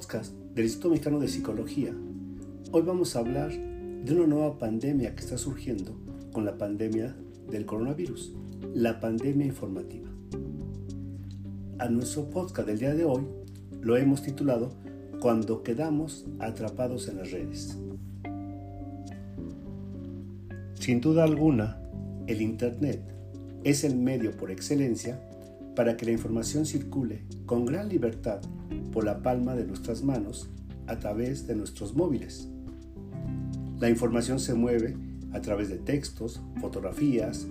del Instituto Mexicano de Psicología, hoy vamos a hablar de una nueva pandemia que está surgiendo con la pandemia del coronavirus, la pandemia informativa. A nuestro podcast del día de hoy lo hemos titulado Cuando quedamos atrapados en las redes. Sin duda alguna, el Internet es el medio por excelencia para que la información circule con gran libertad por la palma de nuestras manos a través de nuestros móviles. La información se mueve a través de textos, fotografías,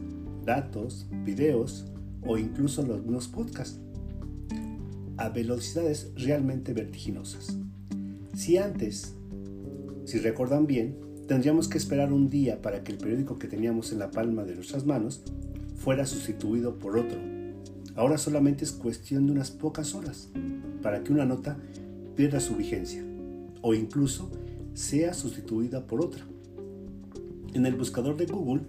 datos, videos o incluso mismos podcasts a velocidades realmente vertiginosas. Si antes, si recuerdan bien, tendríamos que esperar un día para que el periódico que teníamos en la palma de nuestras manos fuera sustituido por otro. Ahora solamente es cuestión de unas pocas horas para que una nota pierda su vigencia o incluso sea sustituida por otra. En el buscador de Google,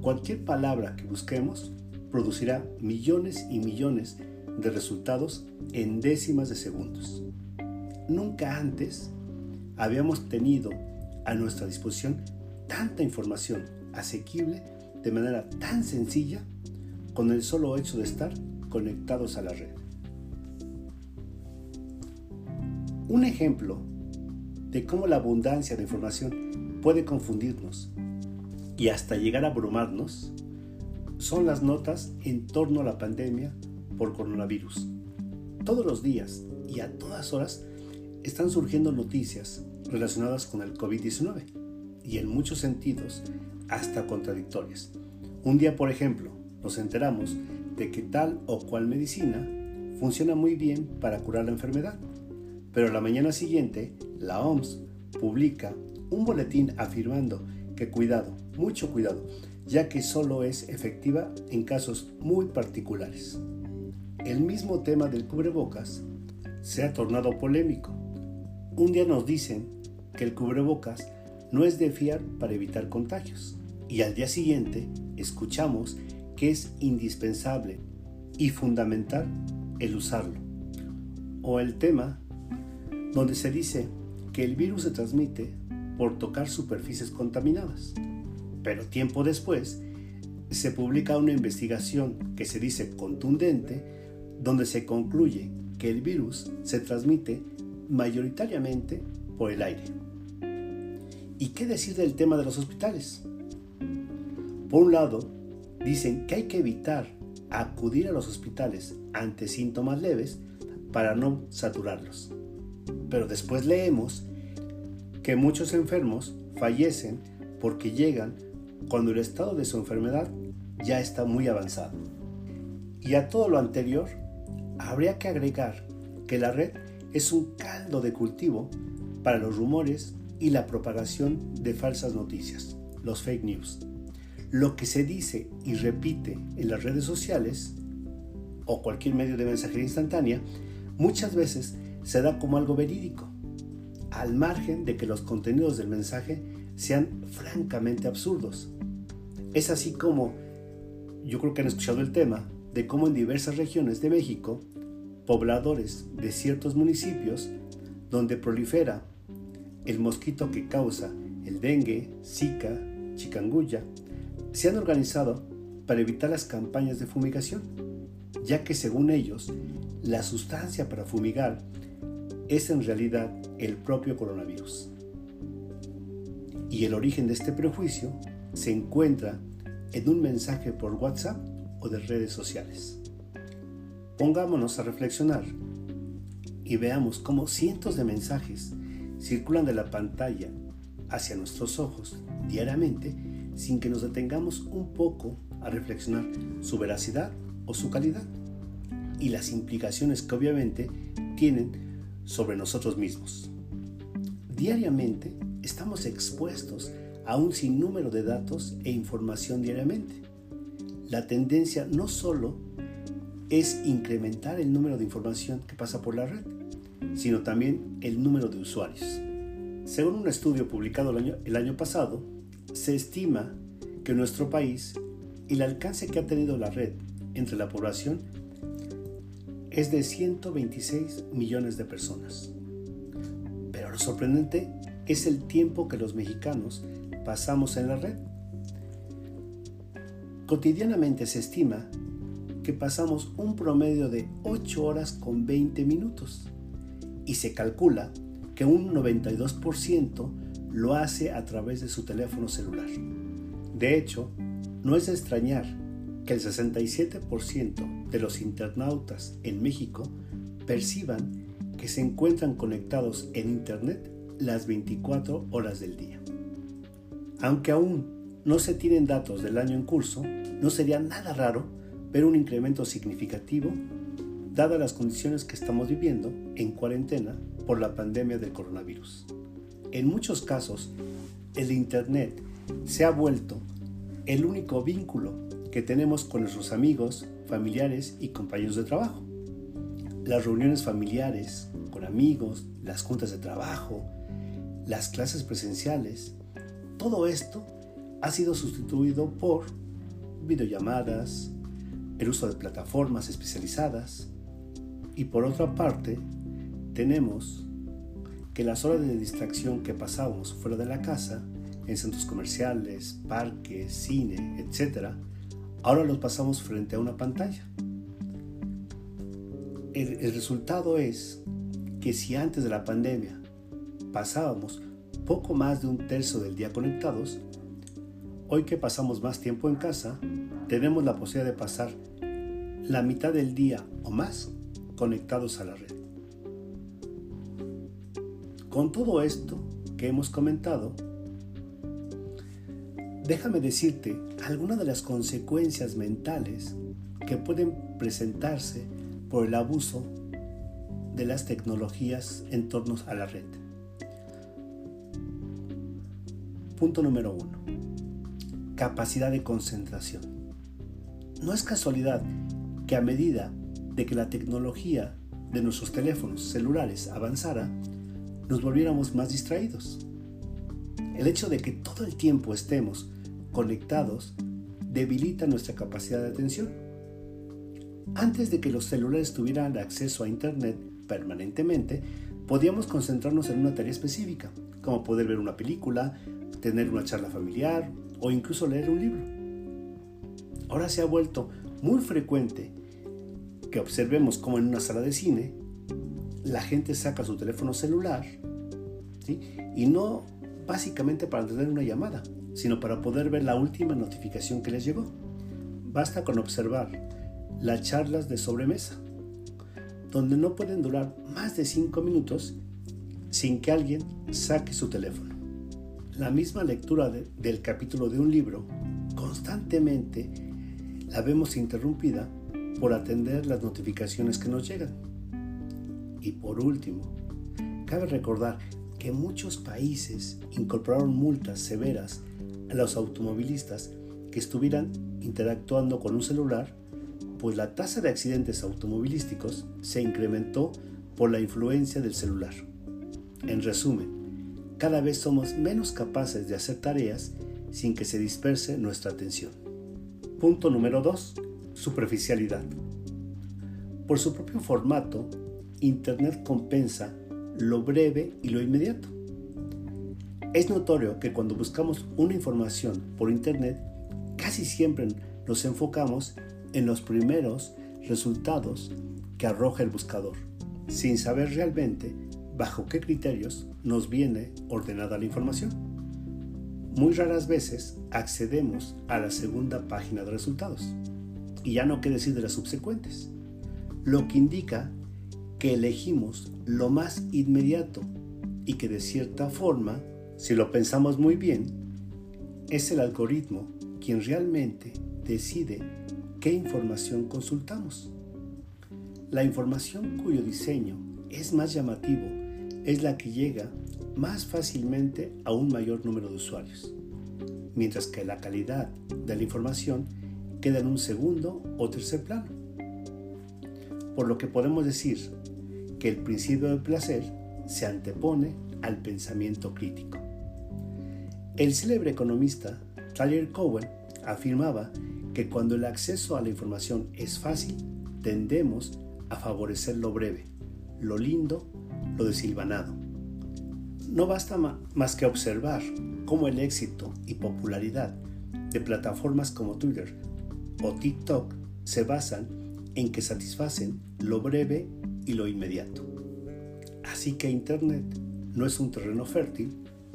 cualquier palabra que busquemos producirá millones y millones de resultados en décimas de segundos. Nunca antes habíamos tenido a nuestra disposición tanta información asequible de manera tan sencilla con el solo hecho de estar conectados a la red. Un ejemplo de cómo la abundancia de información puede confundirnos y hasta llegar a abrumarnos son las notas en torno a la pandemia por coronavirus. Todos los días y a todas horas están surgiendo noticias relacionadas con el COVID-19 y en muchos sentidos hasta contradictorias. Un día, por ejemplo, nos enteramos de que tal o cual medicina funciona muy bien para curar la enfermedad, pero la mañana siguiente la OMS publica un boletín afirmando que cuidado, mucho cuidado, ya que solo es efectiva en casos muy particulares. El mismo tema del cubrebocas se ha tornado polémico. Un día nos dicen que el cubrebocas no es de fiar para evitar contagios y al día siguiente escuchamos que es indispensable y fundamental el usarlo. O el tema donde se dice que el virus se transmite por tocar superficies contaminadas. Pero tiempo después se publica una investigación que se dice contundente donde se concluye que el virus se transmite mayoritariamente por el aire. ¿Y qué decir del tema de los hospitales? Por un lado, dicen que hay que evitar acudir a los hospitales ante síntomas leves para no saturarlos. Pero después leemos que muchos enfermos fallecen porque llegan cuando el estado de su enfermedad ya está muy avanzado. Y a todo lo anterior, habría que agregar que la red es un caldo de cultivo para los rumores y la propagación de falsas noticias, los fake news. Lo que se dice y repite en las redes sociales o cualquier medio de mensajería instantánea muchas veces se da como algo verídico, al margen de que los contenidos del mensaje sean francamente absurdos. Es así como, yo creo que han escuchado el tema, de cómo en diversas regiones de México, pobladores de ciertos municipios donde prolifera el mosquito que causa el dengue, zika, chikungunya, se han organizado para evitar las campañas de fumigación, ya que según ellos, la sustancia para fumigar es en realidad el propio coronavirus. Y el origen de este prejuicio se encuentra en un mensaje por WhatsApp o de redes sociales. Pongámonos a reflexionar y veamos cómo cientos de mensajes circulan de la pantalla hacia nuestros ojos diariamente sin que nos detengamos un poco a reflexionar su veracidad o su calidad y las implicaciones que obviamente tienen sobre nosotros mismos. Diariamente estamos expuestos a un sinnúmero de datos e información diariamente. La tendencia no solo es incrementar el número de información que pasa por la red, sino también el número de usuarios. Según un estudio publicado el año, el año pasado, se estima que nuestro país el alcance que ha tenido la red entre la población es de 126 millones de personas. lo sorprendente es el tiempo que los mexicanos pasamos en la red. Cotidianamente se estima que pasamos un promedio de 8 horas con 20 minutos y se calcula que un 92% lo hace a través de su teléfono celular. De hecho, no es de extrañar que el 67% de los internautas en México perciban que se encuentran conectados en Internet las 24 horas del día. Aunque aún no se tienen datos del año en curso, no sería nada raro ver un incremento significativo dadas las condiciones que estamos viviendo en cuarentena por la pandemia del coronavirus. En muchos casos, el Internet se ha vuelto el único vínculo que tenemos con nuestros amigos, familiares y compañeros de trabajo. Las reuniones familiares, con amigos, las juntas de trabajo, las clases presenciales, todo esto ha sido sustituido por videollamadas, el uso de plataformas especializadas y por otra parte tenemos que las horas de distracción que pasamos fuera de la casa, en centros comerciales, parques, cine, etc., ahora los pasamos frente a una pantalla. El, el resultado es que si antes de la pandemia pasábamos poco más de un tercio del día conectados, hoy que pasamos más tiempo en casa, tenemos la posibilidad de pasar la mitad del día o más conectados a la red. Con todo esto que hemos comentado, déjame decirte algunas de las consecuencias mentales que pueden presentarse por el abuso de las tecnologías en torno a la red. Punto número uno. Capacidad de concentración. No es casualidad que a medida de que la tecnología de nuestros teléfonos celulares avanzara, nos volviéramos más distraídos. El hecho de que todo el tiempo estemos conectados debilita nuestra capacidad de atención. Antes de que los celulares tuvieran acceso a Internet permanentemente, podíamos concentrarnos en una tarea específica, como poder ver una película, tener una charla familiar o incluso leer un libro. Ahora se ha vuelto muy frecuente que observemos como en una sala de cine la gente saca su teléfono celular y no básicamente para tener una llamada, sino para poder ver la última notificación que les llegó. Basta con observar las charlas de sobremesa, donde no pueden durar más de 5 minutos sin que alguien saque su teléfono. La misma lectura del capítulo de un libro constantemente la vemos interrumpida por atender las notificaciones que nos llegan. Y por último, cabe recordar que muchos países incorporaron multas severas a los automovilistas que estuvieran interactuando con un celular, pues la tasa de accidentes automovilísticos se incrementó por la influencia del celular. En resumen, cada vez somos menos capaces de hacer tareas sin que se disperse nuestra atención. Punto número 2 Superficialidad. Por su propio formato, Internet compensa lo breve y lo inmediato. Es notorio que cuando buscamos una información por Internet, casi siempre nos enfocamos en los primeros resultados que arroja el buscador, sin saber realmente bajo qué criterios nos viene ordenada la información. Muy raras veces accedemos a la segunda página de resultados y ya no qué decir de las subsecuentes, lo que indica que elegimos lo más inmediato y que de cierta forma, si lo pensamos muy bien, es el algoritmo quien realmente decide qué información consultamos. La información cuyo diseño es más llamativo es la que llega más fácilmente a un mayor número de usuarios, mientras que la calidad de la información queda en un segundo o tercer plano. Por lo que podemos decir que el principio del placer se antepone al pensamiento crítico. El célebre economista Tyler Cowen afirmaba que cuando el acceso a la información es fácil, tendemos a favorecer lo breve, lo lindo, lo desilvanado. No basta más que observar cómo el éxito y popularidad de plataformas como Twitter o TikTok se basan en que satisfacen lo breve y lo inmediato. Así que Internet no es un terreno fértil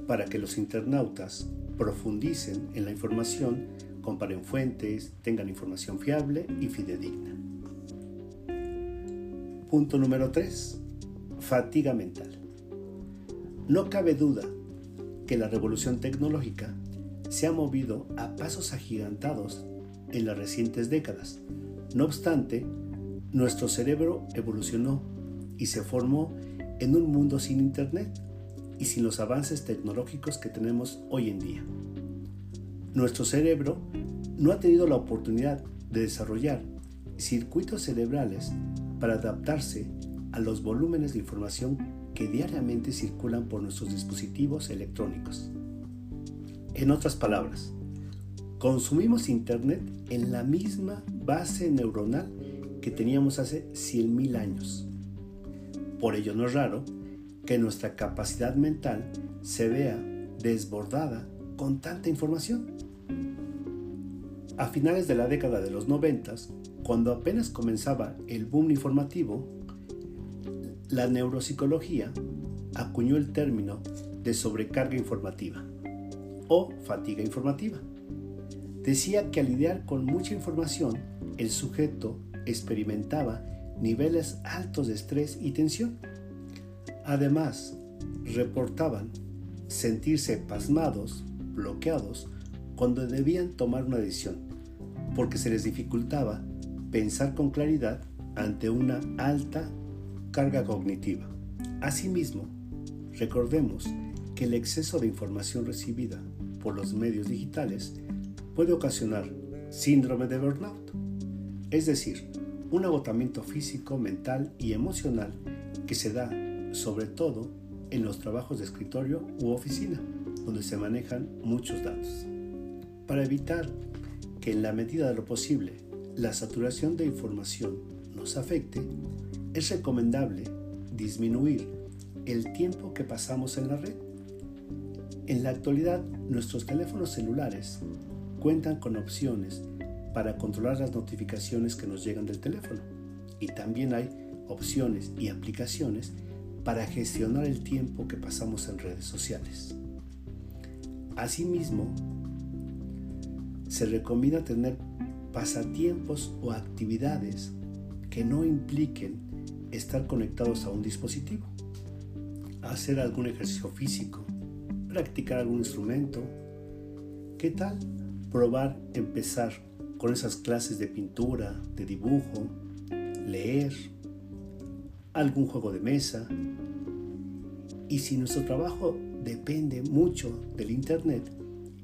para que los internautas profundicen en la información, comparen fuentes, tengan información fiable y fidedigna. Punto número 3. Fatiga mental. No cabe duda que la revolución tecnológica se ha movido a pasos agigantados en las recientes décadas. No obstante, nuestro cerebro evolucionó y se formó en un mundo sin Internet y sin los avances tecnológicos que tenemos hoy en día. Nuestro cerebro no ha tenido la oportunidad de desarrollar circuitos cerebrales para adaptarse a los volúmenes de información que diariamente circulan por nuestros dispositivos electrónicos. En otras palabras, consumimos Internet en la misma base neuronal que teníamos hace 100.000 años. Por ello no es raro que nuestra capacidad mental se vea desbordada con tanta información. A finales de la década de los 90, cuando apenas comenzaba el boom informativo, la neuropsicología acuñó el término de sobrecarga informativa o fatiga informativa. Decía que al lidiar con mucha información, el sujeto experimentaba niveles altos de estrés y tensión. Además, reportaban sentirse pasmados, bloqueados, cuando debían tomar una decisión, porque se les dificultaba pensar con claridad ante una alta carga cognitiva. Asimismo, recordemos que el exceso de información recibida por los medios digitales puede ocasionar síndrome de burnout, es decir, un agotamiento físico, mental y emocional que se da sobre todo en los trabajos de escritorio u oficina, donde se manejan muchos datos. Para evitar que en la medida de lo posible la saturación de información nos afecte, es recomendable disminuir el tiempo que pasamos en la red. En la actualidad, nuestros teléfonos celulares cuentan con opciones para controlar las notificaciones que nos llegan del teléfono. Y también hay opciones y aplicaciones para gestionar el tiempo que pasamos en redes sociales. Asimismo, se recomienda tener pasatiempos o actividades que no impliquen estar conectados a un dispositivo. Hacer algún ejercicio físico, practicar algún instrumento. ¿Qué tal probar empezar con esas clases de pintura, de dibujo, leer, algún juego de mesa. Y si nuestro trabajo depende mucho del Internet,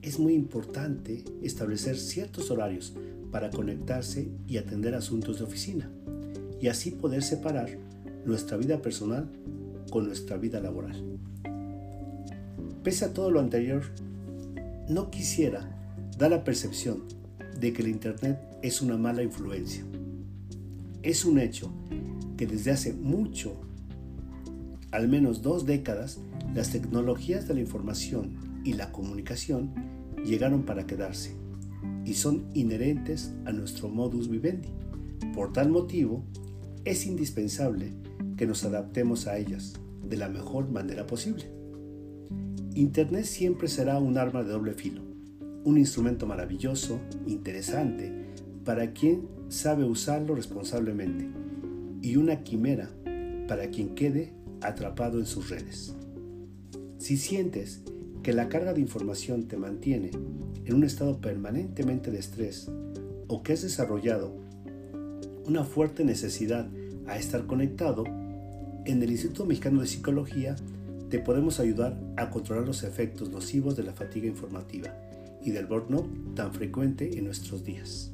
es muy importante establecer ciertos horarios para conectarse y atender asuntos de oficina, y así poder separar nuestra vida personal con nuestra vida laboral. Pese a todo lo anterior, no quisiera dar la percepción de que el Internet es una mala influencia. Es un hecho que desde hace mucho, al menos dos décadas, las tecnologías de la información y la comunicación llegaron para quedarse y son inherentes a nuestro modus vivendi. Por tal motivo, es indispensable que nos adaptemos a ellas de la mejor manera posible. Internet siempre será un arma de doble filo un instrumento maravilloso, interesante, para quien sabe usarlo responsablemente, y una quimera para quien quede atrapado en sus redes. Si sientes que la carga de información te mantiene en un estado permanentemente de estrés o que has desarrollado una fuerte necesidad a estar conectado, en el Instituto Mexicano de Psicología te podemos ayudar a controlar los efectos nocivos de la fatiga informativa y del burnout tan frecuente en nuestros días.